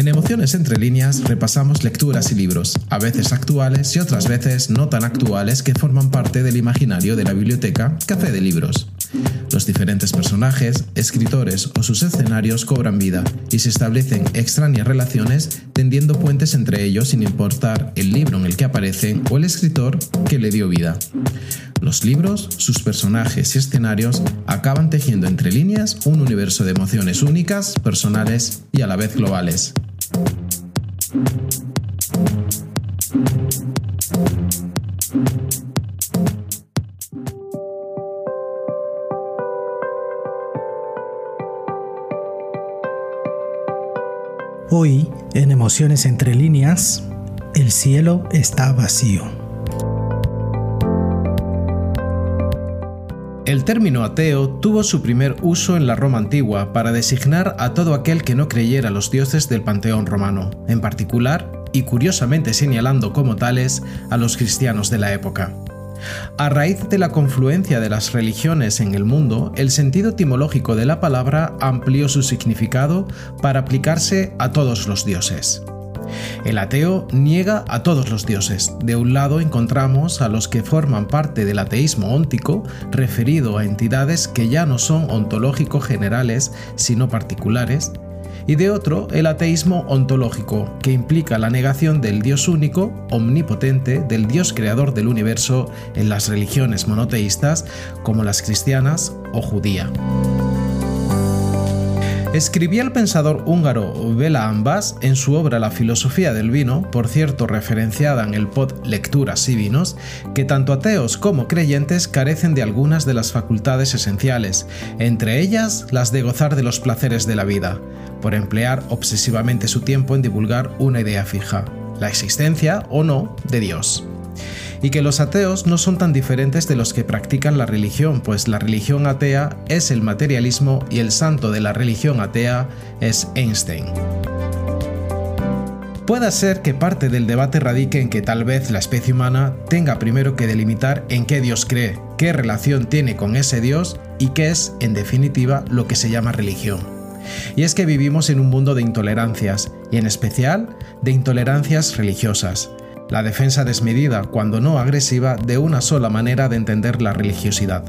En Emociones entre líneas repasamos lecturas y libros, a veces actuales y otras veces no tan actuales que forman parte del imaginario de la biblioteca Café de Libros. Los diferentes personajes, escritores o sus escenarios cobran vida y se establecen extrañas relaciones tendiendo puentes entre ellos sin importar el libro en el que aparecen o el escritor que le dio vida. Los libros, sus personajes y escenarios acaban tejiendo entre líneas un universo de emociones únicas, personales y a la vez globales. Hoy, en Emociones entre líneas, el cielo está vacío. El término ateo tuvo su primer uso en la Roma antigua para designar a todo aquel que no creyera los dioses del panteón romano, en particular, y curiosamente señalando como tales, a los cristianos de la época. A raíz de la confluencia de las religiones en el mundo, el sentido etimológico de la palabra amplió su significado para aplicarse a todos los dioses. El ateo niega a todos los dioses. De un lado encontramos a los que forman parte del ateísmo óntico, referido a entidades que ya no son ontológico generales, sino particulares, y de otro el ateísmo ontológico, que implica la negación del Dios único, omnipotente, del Dios creador del universo en las religiones monoteístas como las cristianas o judía. Escribía el pensador húngaro Bela Ambas en su obra La filosofía del vino, por cierto referenciada en el pod Lecturas y Vinos, que tanto ateos como creyentes carecen de algunas de las facultades esenciales, entre ellas las de gozar de los placeres de la vida, por emplear obsesivamente su tiempo en divulgar una idea fija, la existencia o no de Dios y que los ateos no son tan diferentes de los que practican la religión, pues la religión atea es el materialismo y el santo de la religión atea es Einstein. Puede ser que parte del debate radique en que tal vez la especie humana tenga primero que delimitar en qué Dios cree, qué relación tiene con ese Dios y qué es, en definitiva, lo que se llama religión. Y es que vivimos en un mundo de intolerancias, y en especial de intolerancias religiosas la defensa desmedida, cuando no agresiva, de una sola manera de entender la religiosidad.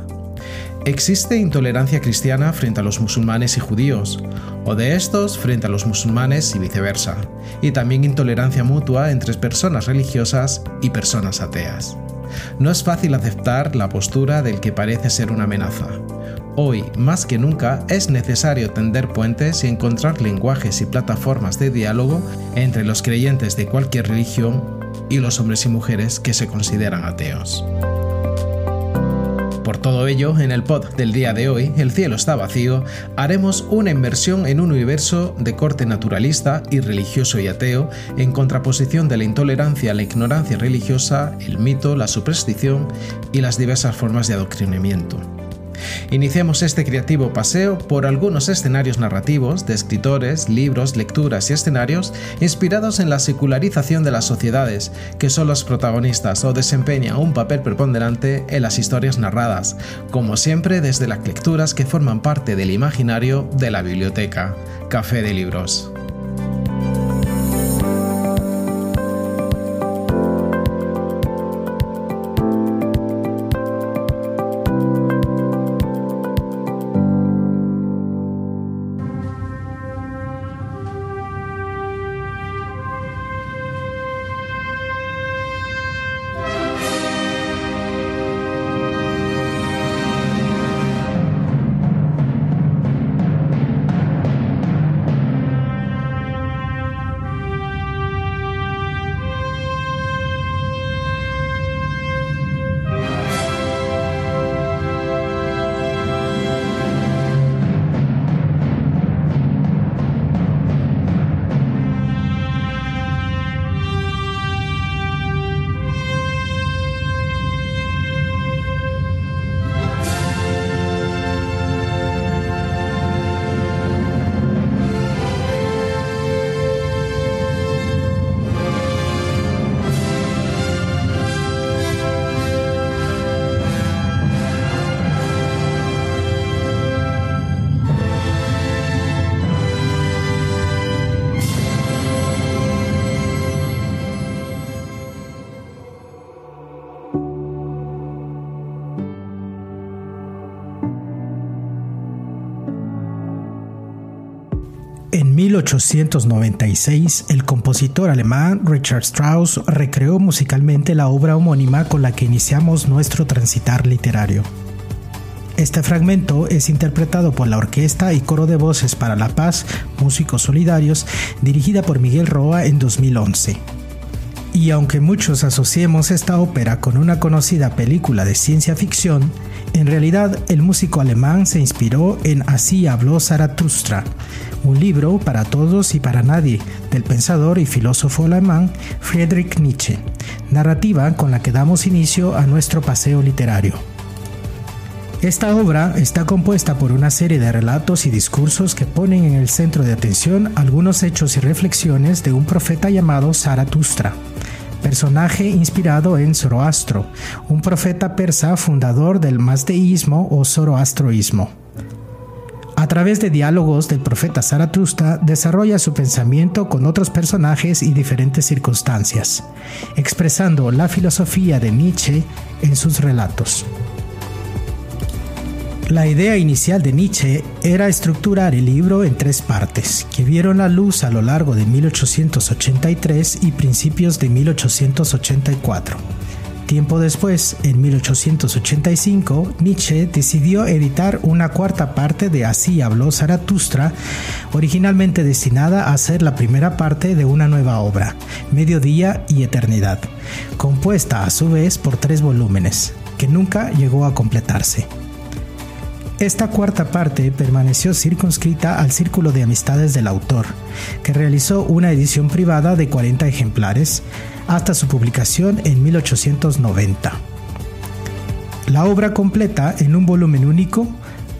Existe intolerancia cristiana frente a los musulmanes y judíos, o de estos frente a los musulmanes y viceversa, y también intolerancia mutua entre personas religiosas y personas ateas. No es fácil aceptar la postura del que parece ser una amenaza. Hoy, más que nunca, es necesario tender puentes y encontrar lenguajes y plataformas de diálogo entre los creyentes de cualquier religión y los hombres y mujeres que se consideran ateos. Por todo ello, en el pod del día de hoy, El cielo está vacío, haremos una inmersión en un universo de corte naturalista y religioso y ateo, en contraposición de la intolerancia la ignorancia religiosa, el mito, la superstición y las diversas formas de adoctrinamiento. Iniciemos este creativo paseo por algunos escenarios narrativos de escritores, libros, lecturas y escenarios inspirados en la secularización de las sociedades, que son los protagonistas o desempeñan un papel preponderante en las historias narradas, como siempre desde las lecturas que forman parte del imaginario de la biblioteca. Café de Libros. 1896, el compositor alemán Richard Strauss recreó musicalmente la obra homónima con la que iniciamos nuestro transitar literario. Este fragmento es interpretado por la Orquesta y Coro de Voces para la Paz, Músicos Solidarios, dirigida por Miguel Roa en 2011. Y aunque muchos asociemos esta ópera con una conocida película de ciencia ficción, en realidad el músico alemán se inspiró en Así habló Zaratustra, un libro para todos y para nadie del pensador y filósofo alemán Friedrich Nietzsche, narrativa con la que damos inicio a nuestro paseo literario. Esta obra está compuesta por una serie de relatos y discursos que ponen en el centro de atención algunos hechos y reflexiones de un profeta llamado Zaratustra, personaje inspirado en Zoroastro, un profeta persa fundador del mazdeísmo o zoroastroísmo. A través de diálogos del profeta Zaratustra desarrolla su pensamiento con otros personajes y diferentes circunstancias, expresando la filosofía de Nietzsche en sus relatos. La idea inicial de Nietzsche era estructurar el libro en tres partes, que vieron la luz a lo largo de 1883 y principios de 1884. Tiempo después, en 1885, Nietzsche decidió editar una cuarta parte de Así habló Zaratustra, originalmente destinada a ser la primera parte de una nueva obra, Mediodía y Eternidad, compuesta a su vez por tres volúmenes, que nunca llegó a completarse. Esta cuarta parte permaneció circunscrita al círculo de amistades del autor, que realizó una edición privada de 40 ejemplares hasta su publicación en 1890. La obra completa, en un volumen único,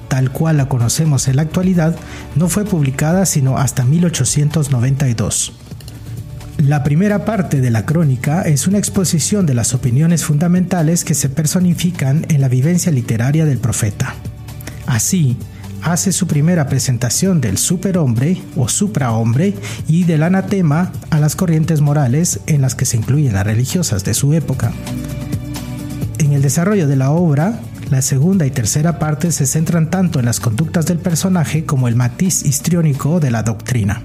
tal cual la conocemos en la actualidad, no fue publicada sino hasta 1892. La primera parte de la crónica es una exposición de las opiniones fundamentales que se personifican en la vivencia literaria del profeta. Así, hace su primera presentación del superhombre o suprahombre y del anatema a las corrientes morales en las que se incluyen las religiosas de su época. En el desarrollo de la obra, la segunda y tercera parte se centran tanto en las conductas del personaje como el matiz histriónico de la doctrina.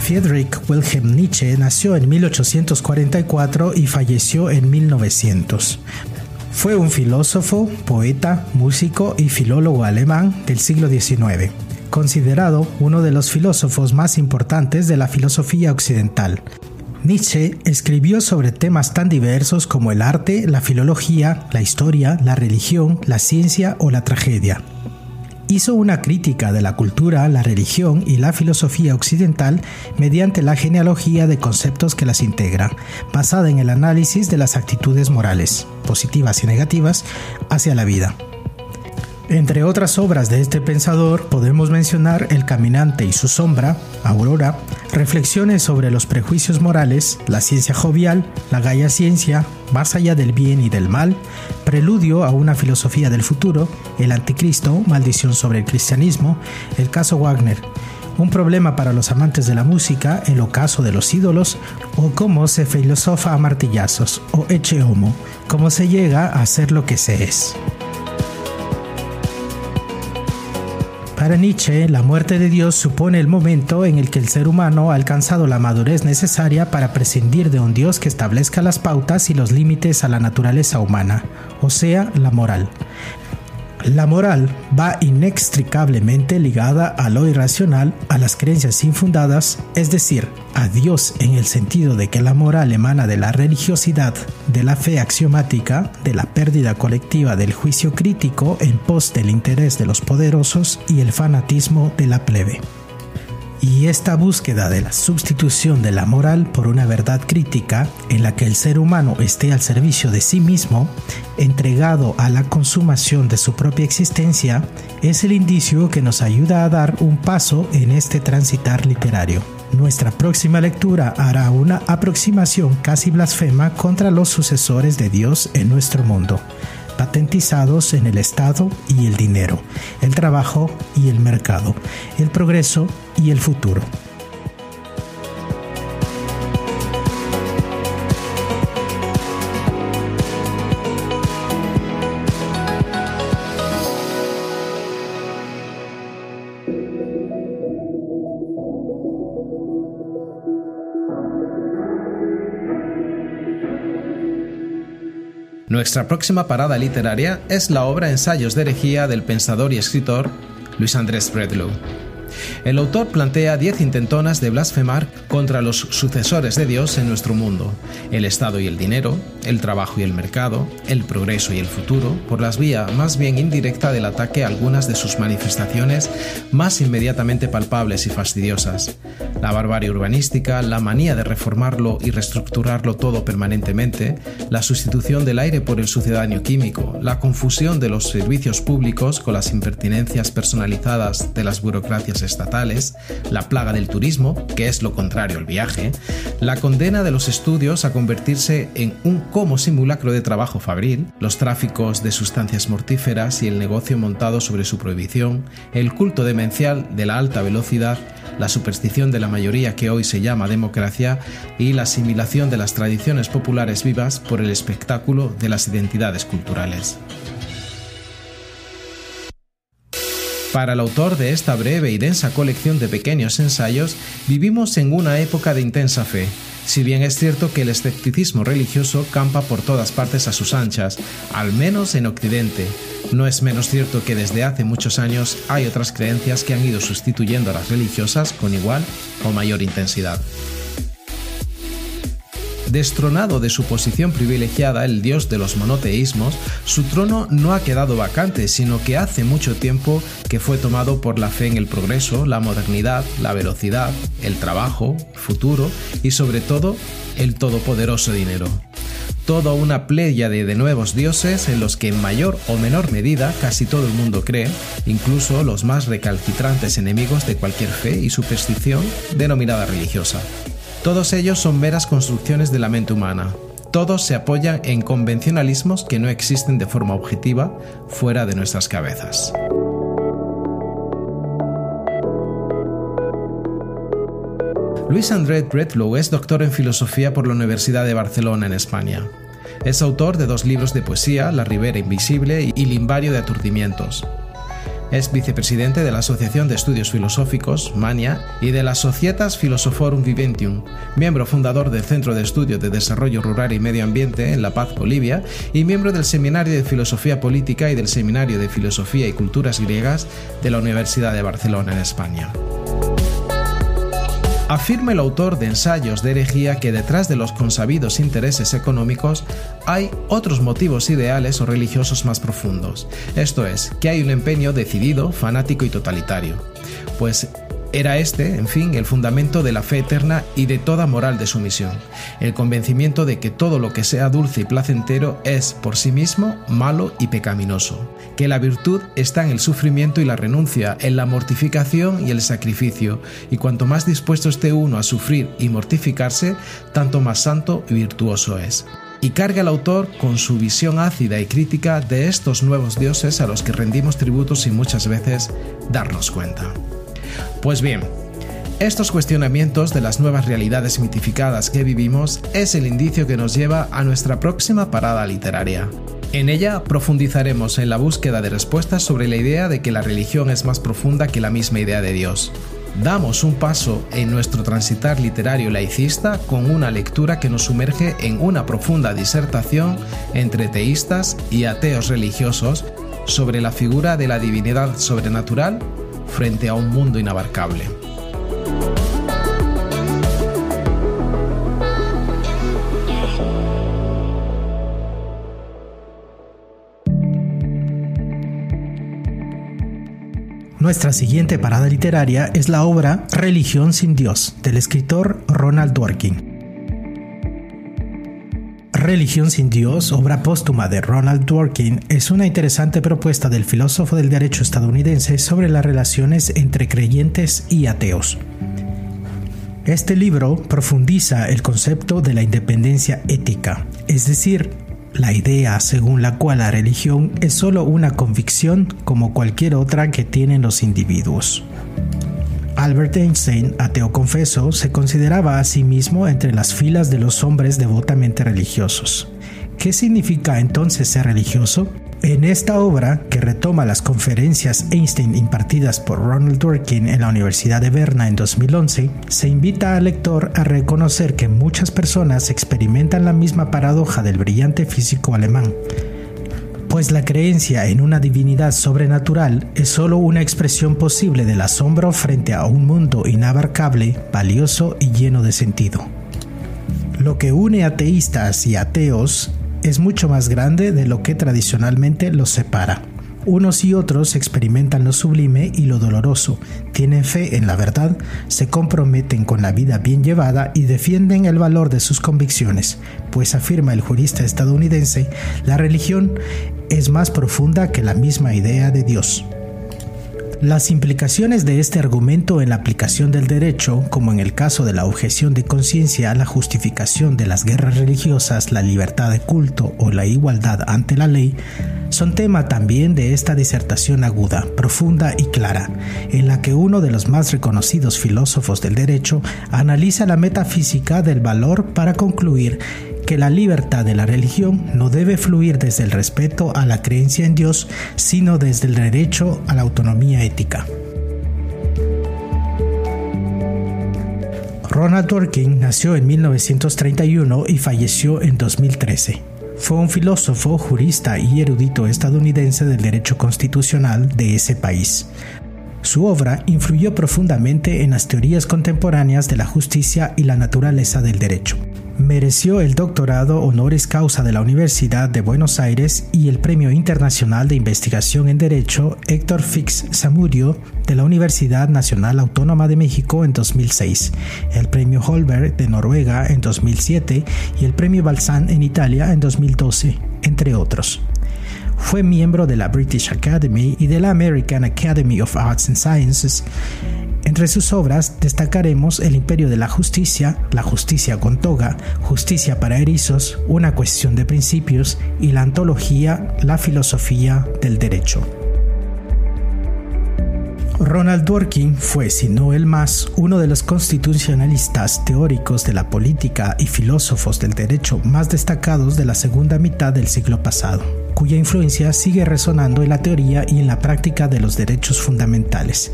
Friedrich Wilhelm Nietzsche nació en 1844 y falleció en 1900. Fue un filósofo, poeta, músico y filólogo alemán del siglo XIX, considerado uno de los filósofos más importantes de la filosofía occidental. Nietzsche escribió sobre temas tan diversos como el arte, la filología, la historia, la religión, la ciencia o la tragedia hizo una crítica de la cultura, la religión y la filosofía occidental mediante la genealogía de conceptos que las integran, basada en el análisis de las actitudes morales, positivas y negativas, hacia la vida. Entre otras obras de este pensador podemos mencionar El caminante y su sombra, Aurora, reflexiones sobre los prejuicios morales, la ciencia jovial, la gaya ciencia, más allá del bien y del mal, preludio a una filosofía del futuro, el anticristo, maldición sobre el cristianismo, el caso Wagner, un problema para los amantes de la música, el ocaso de los ídolos, o cómo se filosofa a martillazos, o eche homo, cómo se llega a ser lo que se es. Para Nietzsche, la muerte de Dios supone el momento en el que el ser humano ha alcanzado la madurez necesaria para prescindir de un Dios que establezca las pautas y los límites a la naturaleza humana, o sea, la moral. La moral va inextricablemente ligada a lo irracional, a las creencias infundadas, es decir, a Dios en el sentido de que la moral emana de la religiosidad, de la fe axiomática, de la pérdida colectiva del juicio crítico en pos del interés de los poderosos y el fanatismo de la plebe. Y esta búsqueda de la sustitución de la moral por una verdad crítica en la que el ser humano esté al servicio de sí mismo, entregado a la consumación de su propia existencia, es el indicio que nos ayuda a dar un paso en este transitar literario. Nuestra próxima lectura hará una aproximación casi blasfema contra los sucesores de Dios en nuestro mundo patentizados en el Estado y el dinero, el trabajo y el mercado, el progreso y el futuro. Nuestra próxima parada literaria es la obra Ensayos de herejía del pensador y escritor Luis Andrés Bredlow. El autor plantea diez intentonas de blasfemar contra los sucesores de Dios en nuestro mundo, el Estado y el dinero, el trabajo y el mercado, el progreso y el futuro, por las vías más bien indirecta del ataque a algunas de sus manifestaciones más inmediatamente palpables y fastidiosas. La barbarie urbanística, la manía de reformarlo y reestructurarlo todo permanentemente, la sustitución del aire por el sucedáneo químico, la confusión de los servicios públicos con las impertinencias personalizadas de las burocracias estatales, la plaga del turismo, que es lo contrario al viaje, la condena de los estudios a convertirse en un como simulacro de trabajo fabril, los tráficos de sustancias mortíferas y el negocio montado sobre su prohibición, el culto demencial de la alta velocidad, la superstición de la mayoría que hoy se llama democracia y la asimilación de las tradiciones populares vivas por el espectáculo de las identidades culturales. Para el autor de esta breve y densa colección de pequeños ensayos, vivimos en una época de intensa fe, si bien es cierto que el escepticismo religioso campa por todas partes a sus anchas, al menos en Occidente. No es menos cierto que desde hace muchos años hay otras creencias que han ido sustituyendo a las religiosas con igual o mayor intensidad. Destronado de su posición privilegiada, el dios de los monoteísmos, su trono no ha quedado vacante, sino que hace mucho tiempo que fue tomado por la fe en el progreso, la modernidad, la velocidad, el trabajo, futuro y sobre todo el todopoderoso dinero toda una pléyade de nuevos dioses en los que en mayor o menor medida casi todo el mundo cree, incluso los más recalcitrantes enemigos de cualquier fe y superstición denominada religiosa. Todos ellos son meras construcciones de la mente humana. Todos se apoyan en convencionalismos que no existen de forma objetiva fuera de nuestras cabezas. Luis André Bredlow es doctor en filosofía por la Universidad de Barcelona en España. Es autor de dos libros de poesía, La Ribera Invisible y Limbario de Aturdimientos. Es vicepresidente de la Asociación de Estudios Filosóficos, MANIA, y de la Societas Philosophorum Viventium, miembro fundador del Centro de Estudios de Desarrollo Rural y Medio Ambiente en La Paz, Bolivia, y miembro del Seminario de Filosofía Política y del Seminario de Filosofía y Culturas Griegas de la Universidad de Barcelona en España. Afirma el autor de ensayos de herejía que detrás de los consabidos intereses económicos hay otros motivos ideales o religiosos más profundos, esto es, que hay un empeño decidido, fanático y totalitario. Pues era este, en fin, el fundamento de la fe eterna y de toda moral de sumisión, el convencimiento de que todo lo que sea dulce y placentero es por sí mismo malo y pecaminoso, que la virtud está en el sufrimiento y la renuncia, en la mortificación y el sacrificio, y cuanto más dispuesto esté uno a sufrir y mortificarse, tanto más santo y virtuoso es. Y carga el autor con su visión ácida y crítica de estos nuevos dioses a los que rendimos tributo sin muchas veces darnos cuenta. Pues bien, estos cuestionamientos de las nuevas realidades mitificadas que vivimos es el indicio que nos lleva a nuestra próxima parada literaria. En ella profundizaremos en la búsqueda de respuestas sobre la idea de que la religión es más profunda que la misma idea de Dios. Damos un paso en nuestro transitar literario laicista con una lectura que nos sumerge en una profunda disertación entre teístas y ateos religiosos sobre la figura de la divinidad sobrenatural frente a un mundo inabarcable. Nuestra siguiente parada literaria es la obra Religión sin Dios del escritor Ronald Dworkin. Religión sin Dios, obra póstuma de Ronald Dworkin, es una interesante propuesta del filósofo del derecho estadounidense sobre las relaciones entre creyentes y ateos. Este libro profundiza el concepto de la independencia ética, es decir, la idea según la cual la religión es solo una convicción como cualquier otra que tienen los individuos. Albert Einstein, ateo confeso, se consideraba a sí mismo entre las filas de los hombres devotamente religiosos. ¿Qué significa entonces ser religioso? En esta obra, que retoma las conferencias Einstein impartidas por Ronald Dworkin en la Universidad de Berna en 2011, se invita al lector a reconocer que muchas personas experimentan la misma paradoja del brillante físico alemán, pues la creencia en una divinidad sobrenatural es solo una expresión posible del asombro frente a un mundo inabarcable, valioso y lleno de sentido. Lo que une ateístas y ateos es mucho más grande de lo que tradicionalmente los separa. Unos y otros experimentan lo sublime y lo doloroso, tienen fe en la verdad, se comprometen con la vida bien llevada y defienden el valor de sus convicciones, pues afirma el jurista estadounidense, la religión es más profunda que la misma idea de Dios. Las implicaciones de este argumento en la aplicación del derecho, como en el caso de la objeción de conciencia, la justificación de las guerras religiosas, la libertad de culto o la igualdad ante la ley, son tema también de esta disertación aguda, profunda y clara, en la que uno de los más reconocidos filósofos del derecho analiza la metafísica del valor para concluir que la libertad de la religión no debe fluir desde el respeto a la creencia en Dios, sino desde el derecho a la autonomía ética. Ronald Dworkin nació en 1931 y falleció en 2013. Fue un filósofo, jurista y erudito estadounidense del derecho constitucional de ese país. Su obra influyó profundamente en las teorías contemporáneas de la justicia y la naturaleza del derecho. Mereció el doctorado honoris causa de la Universidad de Buenos Aires y el Premio Internacional de Investigación en Derecho Héctor Fix Samudio de la Universidad Nacional Autónoma de México en 2006, el Premio Holberg de Noruega en 2007 y el Premio Balzan en Italia en 2012, entre otros. Fue miembro de la British Academy y de la American Academy of Arts and Sciences. Entre sus obras destacaremos El Imperio de la Justicia, La Justicia con Toga, Justicia para Erizos, Una cuestión de principios y la antología La Filosofía del Derecho. Ronald Dworkin fue, si no el más, uno de los constitucionalistas teóricos de la política y filósofos del derecho más destacados de la segunda mitad del siglo pasado, cuya influencia sigue resonando en la teoría y en la práctica de los derechos fundamentales.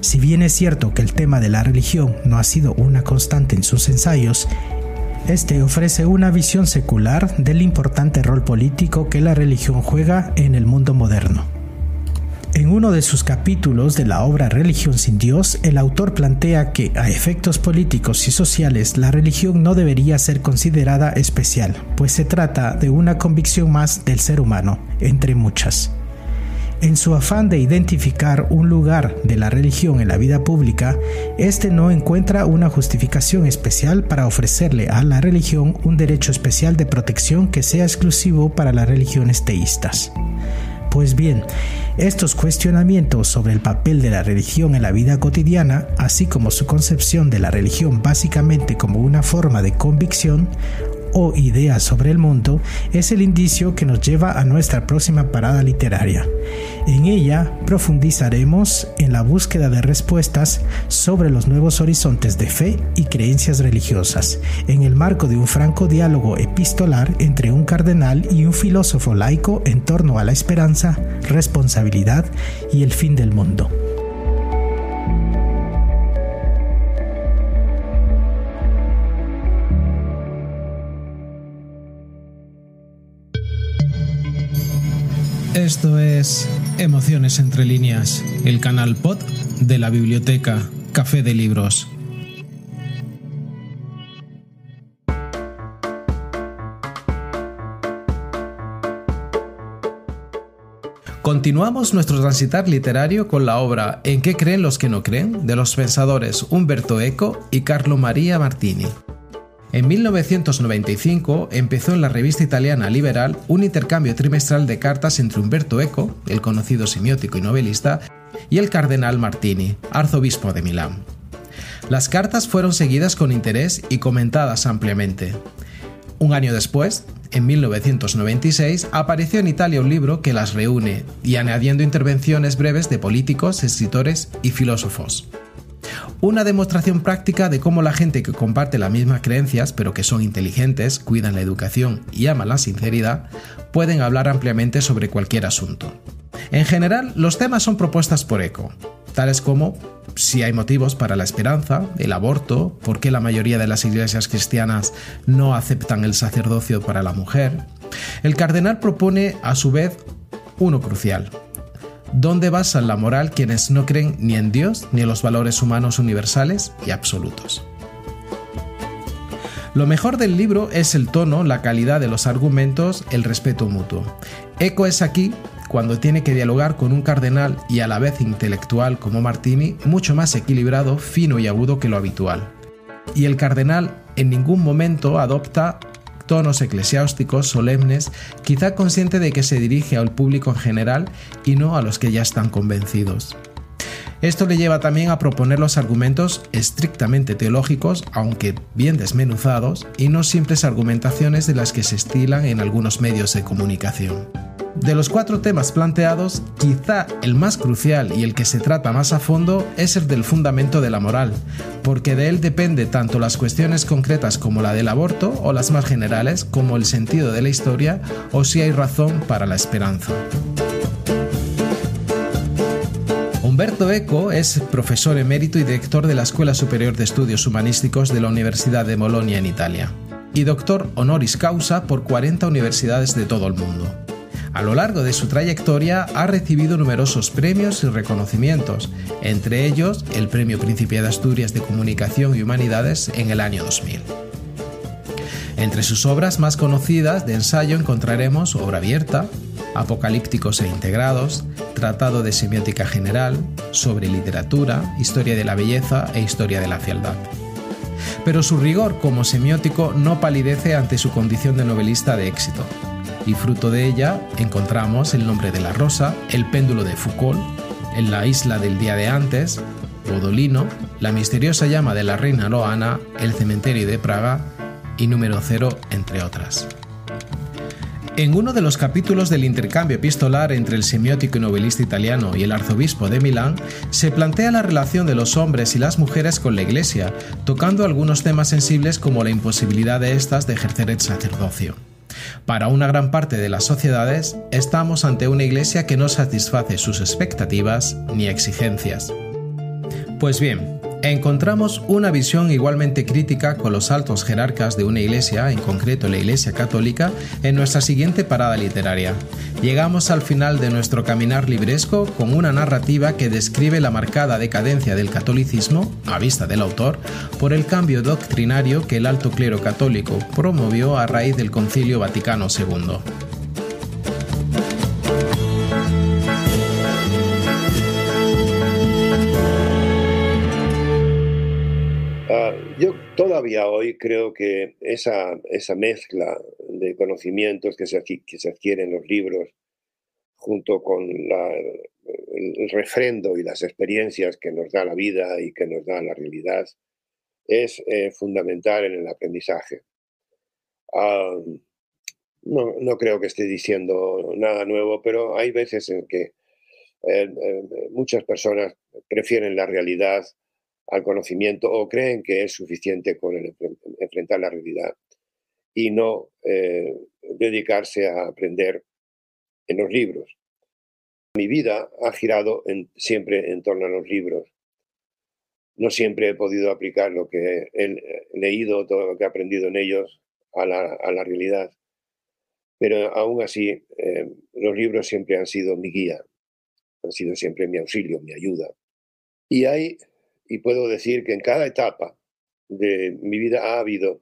Si bien es cierto que el tema de la religión no ha sido una constante en sus ensayos, este ofrece una visión secular del importante rol político que la religión juega en el mundo moderno. En uno de sus capítulos de la obra Religión sin Dios, el autor plantea que a efectos políticos y sociales la religión no debería ser considerada especial, pues se trata de una convicción más del ser humano, entre muchas. En su afán de identificar un lugar de la religión en la vida pública, este no encuentra una justificación especial para ofrecerle a la religión un derecho especial de protección que sea exclusivo para las religiones teístas. Pues bien, estos cuestionamientos sobre el papel de la religión en la vida cotidiana, así como su concepción de la religión básicamente como una forma de convicción, o ideas sobre el mundo es el indicio que nos lleva a nuestra próxima parada literaria. En ella profundizaremos en la búsqueda de respuestas sobre los nuevos horizontes de fe y creencias religiosas, en el marco de un franco diálogo epistolar entre un cardenal y un filósofo laico en torno a la esperanza, responsabilidad y el fin del mundo. Esto es Emociones entre líneas, el canal pod de la biblioteca Café de Libros. Continuamos nuestro transitar literario con la obra ¿En qué creen los que no creen? de los pensadores Humberto Eco y Carlo María Martini. En 1995 empezó en la revista italiana Liberal un intercambio trimestral de cartas entre Umberto Eco, el conocido semiótico y novelista, y el cardenal Martini, arzobispo de Milán. Las cartas fueron seguidas con interés y comentadas ampliamente. Un año después, en 1996, apareció en Italia un libro que las reúne y añadiendo intervenciones breves de políticos, escritores y filósofos. Una demostración práctica de cómo la gente que comparte las mismas creencias, pero que son inteligentes, cuidan la educación y aman la sinceridad, pueden hablar ampliamente sobre cualquier asunto. En general, los temas son propuestas por ECO, tales como si hay motivos para la esperanza, el aborto, por qué la mayoría de las iglesias cristianas no aceptan el sacerdocio para la mujer. El cardenal propone, a su vez, uno crucial, ¿Dónde basan la moral quienes no creen ni en Dios ni en los valores humanos universales y absolutos. Lo mejor del libro es el tono, la calidad de los argumentos, el respeto mutuo. Eco es aquí cuando tiene que dialogar con un cardenal y a la vez intelectual como Martini, mucho más equilibrado, fino y agudo que lo habitual. Y el cardenal en ningún momento adopta tonos eclesiásticos solemnes, quizá consciente de que se dirige al público en general y no a los que ya están convencidos. Esto le lleva también a proponer los argumentos estrictamente teológicos, aunque bien desmenuzados, y no simples argumentaciones de las que se estilan en algunos medios de comunicación. De los cuatro temas planteados, quizá el más crucial y el que se trata más a fondo es el del fundamento de la moral, porque de él depende tanto las cuestiones concretas como la del aborto o las más generales como el sentido de la historia o si hay razón para la esperanza. Humberto Eco es profesor emérito y director de la Escuela Superior de Estudios Humanísticos de la Universidad de Bolonia en Italia, y doctor honoris causa por 40 universidades de todo el mundo. A lo largo de su trayectoria ha recibido numerosos premios y reconocimientos, entre ellos el Premio Príncipe de Asturias de Comunicación y Humanidades en el año 2000. Entre sus obras más conocidas de ensayo encontraremos Obra Abierta, Apocalípticos e Integrados, Tratado de Semiótica General, sobre literatura, Historia de la Belleza e Historia de la Fealdad. Pero su rigor como semiótico no palidece ante su condición de novelista de éxito y fruto de ella encontramos El nombre de la rosa, El péndulo de Foucault, En la isla del día de antes, Bodolino, La misteriosa llama de la reina Loana, El cementerio de Praga y Número cero, entre otras. En uno de los capítulos del intercambio epistolar entre el semiótico y novelista italiano y el arzobispo de Milán, se plantea la relación de los hombres y las mujeres con la Iglesia, tocando algunos temas sensibles como la imposibilidad de estas de ejercer el sacerdocio. Para una gran parte de las sociedades, estamos ante una iglesia que no satisface sus expectativas ni exigencias. Pues bien, encontramos una visión igualmente crítica con los altos jerarcas de una iglesia, en concreto la Iglesia Católica, en nuestra siguiente parada literaria. Llegamos al final de nuestro caminar libresco con una narrativa que describe la marcada decadencia del catolicismo, a vista del autor, por el cambio doctrinario que el alto clero católico promovió a raíz del Concilio Vaticano II. Todavía hoy creo que esa, esa mezcla de conocimientos que se, que se adquieren en los libros, junto con el refrendo y las experiencias que nos da la vida y que nos da la realidad, es eh, fundamental en el aprendizaje. Ah, no, no, creo que esté diciendo nada nuevo, pero hay veces en que eh, eh, muchas personas prefieren la realidad al conocimiento o creen que es suficiente con enfrentar la realidad y no eh, dedicarse a aprender en los libros. Mi vida ha girado siempre en torno a los libros. No siempre he podido aplicar lo que he leído, todo lo que he aprendido en ellos a la, realidad, pero aún así eh, los libros siempre han sido mi guía, han sido siempre mi auxilio, mi ayuda. Y hay y puedo decir que en cada etapa de mi vida ha habido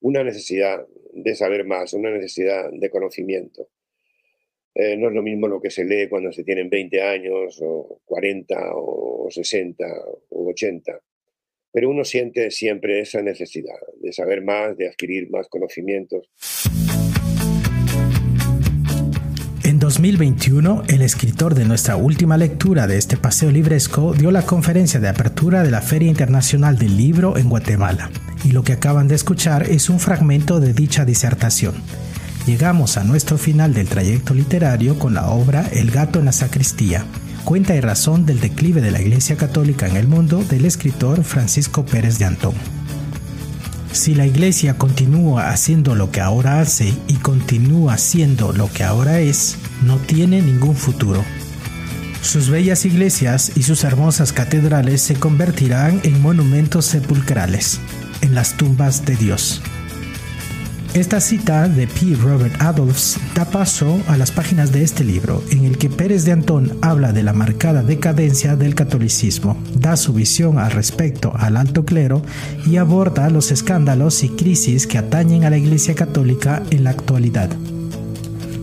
una necesidad de saber más, una necesidad de conocimiento. Eh, no es lo mismo lo que se lee cuando se tienen 20 años o 40 o 60 o 80, pero uno siente siempre esa necesidad de saber más, de adquirir más conocimientos. 2021, el escritor de nuestra última lectura de este paseo libresco dio la conferencia de apertura de la Feria Internacional del Libro en Guatemala, y lo que acaban de escuchar es un fragmento de dicha disertación. Llegamos a nuestro final del trayecto literario con la obra El gato en la sacristía, Cuenta y razón del declive de la Iglesia Católica en el mundo del escritor Francisco Pérez de Antón. Si la Iglesia continúa haciendo lo que ahora hace y continúa siendo lo que ahora es, no tiene ningún futuro. Sus bellas iglesias y sus hermosas catedrales se convertirán en monumentos sepulcrales, en las tumbas de Dios. Esta cita de P. Robert Adolphs da paso a las páginas de este libro, en el que Pérez de Antón habla de la marcada decadencia del catolicismo, da su visión al respecto al alto clero y aborda los escándalos y crisis que atañen a la Iglesia Católica en la actualidad.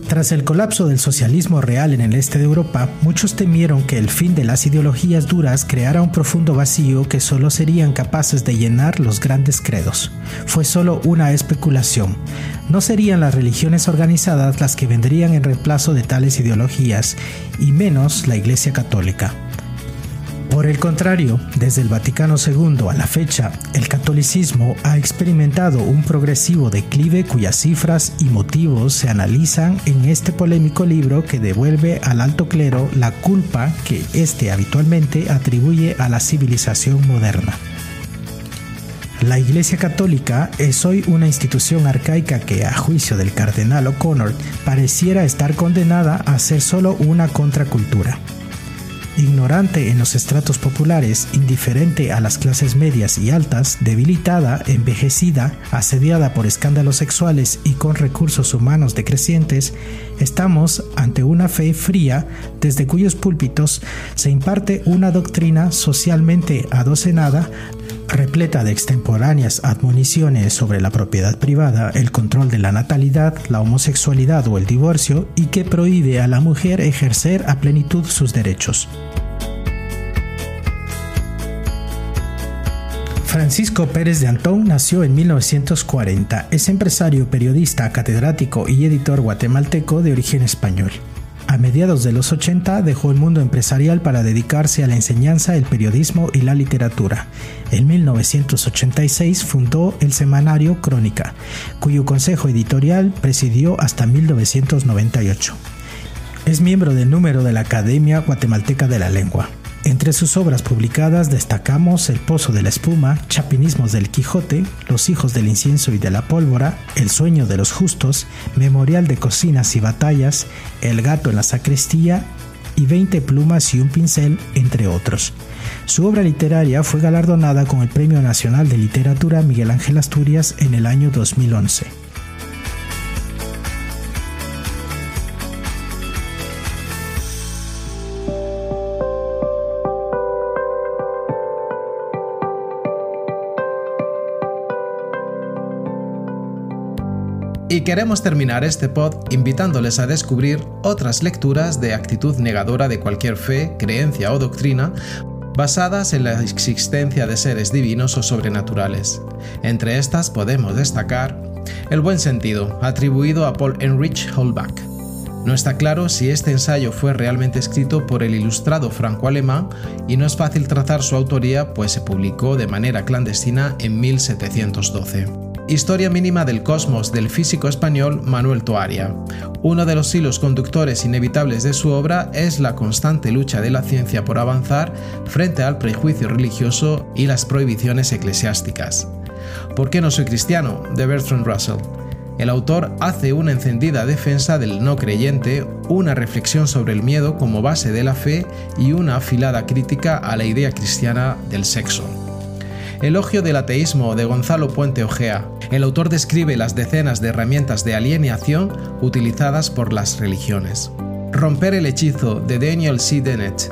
Tras el colapso del socialismo real en el este de Europa, muchos temieron que el fin de las ideologías duras creara un profundo vacío que solo serían capaces de llenar los grandes credos. Fue solo una especulación. No serían las religiones organizadas las que vendrían en reemplazo de tales ideologías, y menos la Iglesia Católica. Por el contrario, desde el Vaticano II a la fecha, el catolicismo ha experimentado un progresivo declive cuyas cifras y motivos se analizan en este polémico libro que devuelve al alto clero la culpa que éste habitualmente atribuye a la civilización moderna. La Iglesia Católica es hoy una institución arcaica que, a juicio del cardenal O'Connor, pareciera estar condenada a ser solo una contracultura ignorante en los estratos populares, indiferente a las clases medias y altas, debilitada, envejecida, asediada por escándalos sexuales y con recursos humanos decrecientes, estamos ante una fe fría desde cuyos púlpitos se imparte una doctrina socialmente adocenada repleta de extemporáneas admoniciones sobre la propiedad privada, el control de la natalidad, la homosexualidad o el divorcio y que prohíbe a la mujer ejercer a plenitud sus derechos. Francisco Pérez de Antón nació en 1940. Es empresario, periodista, catedrático y editor guatemalteco de origen español. A mediados de los 80 dejó el mundo empresarial para dedicarse a la enseñanza, el periodismo y la literatura. En 1986 fundó el semanario Crónica, cuyo consejo editorial presidió hasta 1998. Es miembro del número de la Academia Guatemalteca de la Lengua. Entre sus obras publicadas destacamos El Pozo de la Espuma, Chapinismos del Quijote, Los Hijos del Incienso y de la Pólvora, El Sueño de los Justos, Memorial de Cocinas y Batallas, El Gato en la Sacristía y 20 plumas y un pincel, entre otros. Su obra literaria fue galardonada con el Premio Nacional de Literatura Miguel Ángel Asturias en el año 2011. Queremos terminar este pod invitándoles a descubrir otras lecturas de actitud negadora de cualquier fe, creencia o doctrina basadas en la existencia de seres divinos o sobrenaturales. Entre estas podemos destacar El buen sentido, atribuido a Paul Heinrich Holbach. No está claro si este ensayo fue realmente escrito por el ilustrado franco-alemán y no es fácil trazar su autoría pues se publicó de manera clandestina en 1712. Historia mínima del cosmos del físico español Manuel Toaria. Uno de los hilos conductores inevitables de su obra es la constante lucha de la ciencia por avanzar frente al prejuicio religioso y las prohibiciones eclesiásticas. ¿Por qué no soy cristiano? de Bertrand Russell. El autor hace una encendida defensa del no creyente, una reflexión sobre el miedo como base de la fe y una afilada crítica a la idea cristiana del sexo. Elogio del ateísmo de Gonzalo Puente Ojea. El autor describe las decenas de herramientas de alienación utilizadas por las religiones. Romper el hechizo de Daniel C. Dennett.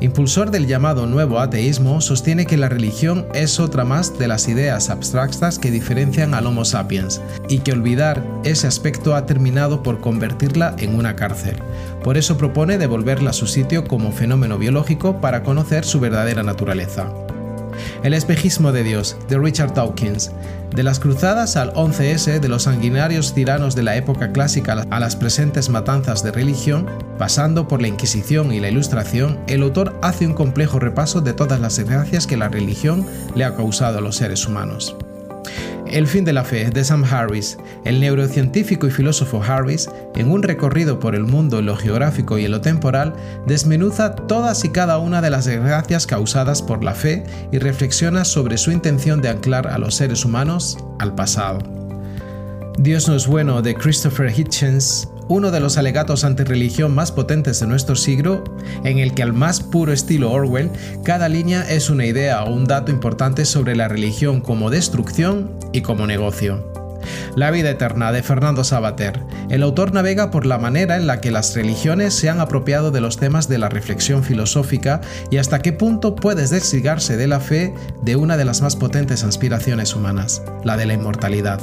Impulsor del llamado nuevo ateísmo, sostiene que la religión es otra más de las ideas abstractas que diferencian al Homo sapiens, y que olvidar ese aspecto ha terminado por convertirla en una cárcel. Por eso propone devolverla a su sitio como fenómeno biológico para conocer su verdadera naturaleza. El espejismo de Dios, de Richard Dawkins. De las cruzadas al 11S, de los sanguinarios tiranos de la época clásica a las presentes matanzas de religión, pasando por la Inquisición y la Ilustración, el autor hace un complejo repaso de todas las desgracias que la religión le ha causado a los seres humanos. El fin de la fe de Sam Harris, el neurocientífico y filósofo Harris, en un recorrido por el mundo en lo geográfico y en lo temporal, desmenuza todas y cada una de las desgracias causadas por la fe y reflexiona sobre su intención de anclar a los seres humanos al pasado. Dios no es bueno de Christopher Hitchens uno de los alegatos antirreligión más potentes de nuestro siglo, en el que al más puro estilo Orwell, cada línea es una idea o un dato importante sobre la religión como destrucción y como negocio. La vida eterna de Fernando Sabater. El autor navega por la manera en la que las religiones se han apropiado de los temas de la reflexión filosófica y hasta qué punto puedes desligarse de la fe de una de las más potentes aspiraciones humanas, la de la inmortalidad.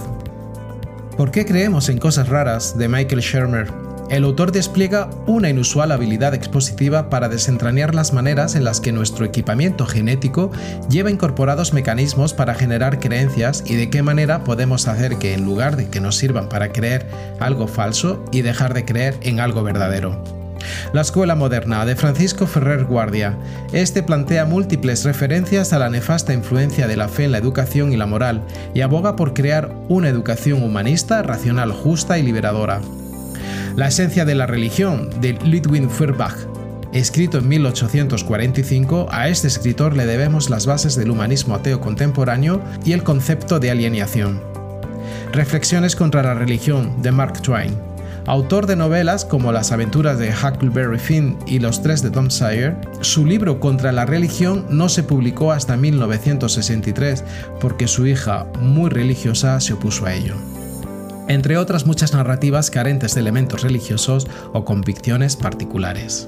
¿Por qué creemos en cosas raras? de Michael Shermer. El autor despliega una inusual habilidad expositiva para desentrañar las maneras en las que nuestro equipamiento genético lleva incorporados mecanismos para generar creencias y de qué manera podemos hacer que en lugar de que nos sirvan para creer algo falso y dejar de creer en algo verdadero. La Escuela Moderna de Francisco Ferrer Guardia. Este plantea múltiples referencias a la nefasta influencia de la fe en la educación y la moral y aboga por crear una educación humanista, racional, justa y liberadora. La esencia de la religión de Ludwig Feuerbach. Escrito en 1845, a este escritor le debemos las bases del humanismo ateo contemporáneo y el concepto de alienación. Reflexiones contra la religión de Mark Twain. Autor de novelas como Las aventuras de Huckleberry Finn y Los tres de Tom Sawyer, su libro Contra la religión no se publicó hasta 1963 porque su hija, muy religiosa, se opuso a ello. Entre otras muchas narrativas carentes de elementos religiosos o convicciones particulares.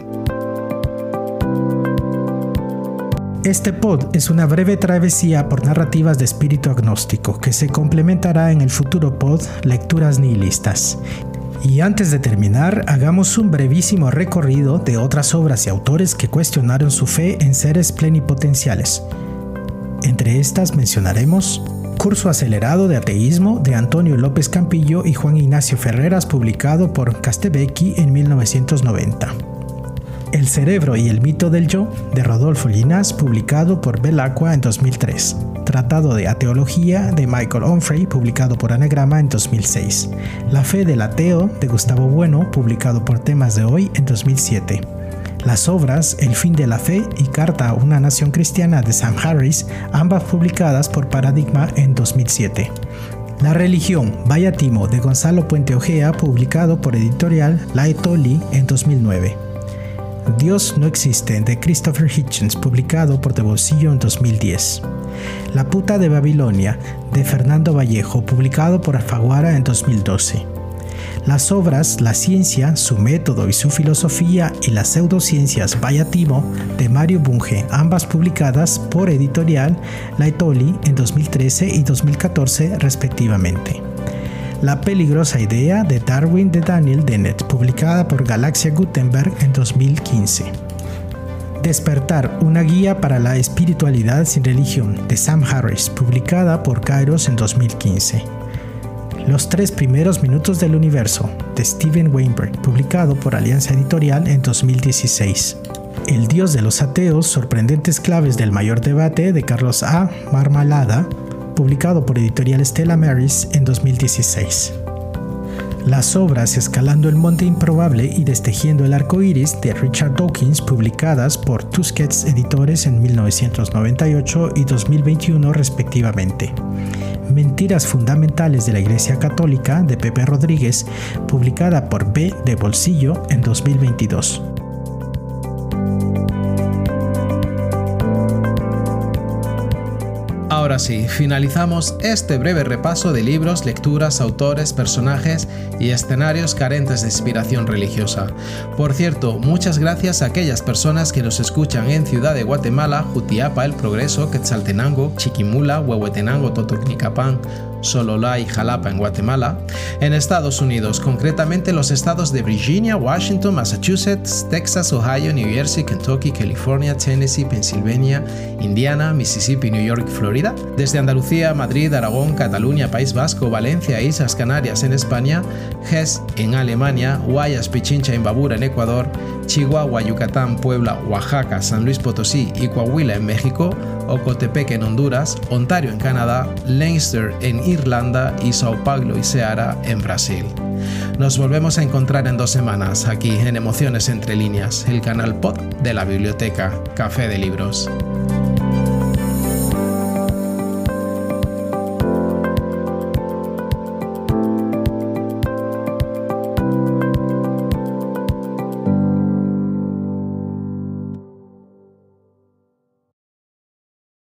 Este pod es una breve travesía por narrativas de espíritu agnóstico que se complementará en el futuro pod Lecturas Nihilistas y antes de terminar, hagamos un brevísimo recorrido de otras obras y autores que cuestionaron su fe en seres plenipotenciales. Entre estas mencionaremos Curso acelerado de ateísmo de Antonio López Campillo y Juan Ignacio Ferreras publicado por Castebecchi en 1990. El cerebro y el mito del yo de Rodolfo Llinás publicado por Belacqua en 2003. Tratado de Ateología de Michael Onfray, publicado por Anagrama en 2006. La fe del ateo de Gustavo Bueno, publicado por Temas de Hoy en 2007. Las obras El fin de la fe y Carta a una nación cristiana de Sam Harris, ambas publicadas por Paradigma en 2007. La religión, Vaya Timo de Gonzalo Puente Ojea, publicado por editorial Laetoli en 2009. Dios no existe de Christopher Hitchens, publicado por De Bolsillo en 2010. La puta de Babilonia de Fernando Vallejo, publicado por Alfaguara en 2012. Las obras La ciencia, su método y su filosofía y las pseudociencias Timo de Mario Bunge, ambas publicadas por editorial Laetoli en 2013 y 2014 respectivamente. La peligrosa idea de Darwin de Daniel Dennett, publicada por Galaxia Gutenberg en 2015. Despertar, una guía para la espiritualidad sin religión, de Sam Harris, publicada por Kairos en 2015. Los tres primeros minutos del universo, de Steven Weinberg, publicado por Alianza Editorial en 2016. El Dios de los ateos, sorprendentes claves del mayor debate, de Carlos A. Marmalada, publicado por Editorial Stella Maris en 2016. Las obras Escalando el Monte Improbable y Destejiendo el Arco Iris de Richard Dawkins, publicadas por Tusquets Editores en 1998 y 2021 respectivamente. Mentiras Fundamentales de la Iglesia Católica de Pepe Rodríguez, publicada por B de Bolsillo en 2022. Ahora sí, finalizamos este breve repaso de libros, lecturas, autores, personajes y escenarios carentes de inspiración religiosa. Por cierto, muchas gracias a aquellas personas que nos escuchan en Ciudad de Guatemala, Jutiapa, El Progreso, Quetzaltenango, Chiquimula, Huehuetenango, Totonicapán, Sololá y Jalapa en Guatemala, en Estados Unidos, concretamente los estados de Virginia, Washington, Massachusetts, Texas, Ohio, New Jersey, Kentucky, California, Tennessee, Pennsylvania, Indiana, Mississippi, New York y Florida, desde Andalucía, Madrid, Aragón, Cataluña, País Vasco, Valencia, Islas Canarias en España, Hesse en Alemania, Guayas, Pichincha en Babura en Ecuador, Chihuahua, Yucatán, Puebla, Oaxaca, San Luis Potosí y Coahuila en México, Ocotepec en Honduras, Ontario en Canadá, Leinster en Irlanda y Sao Paulo y Ceará en Brasil. Nos volvemos a encontrar en dos semanas aquí en Emociones entre líneas, el canal pod de la biblioteca Café de Libros.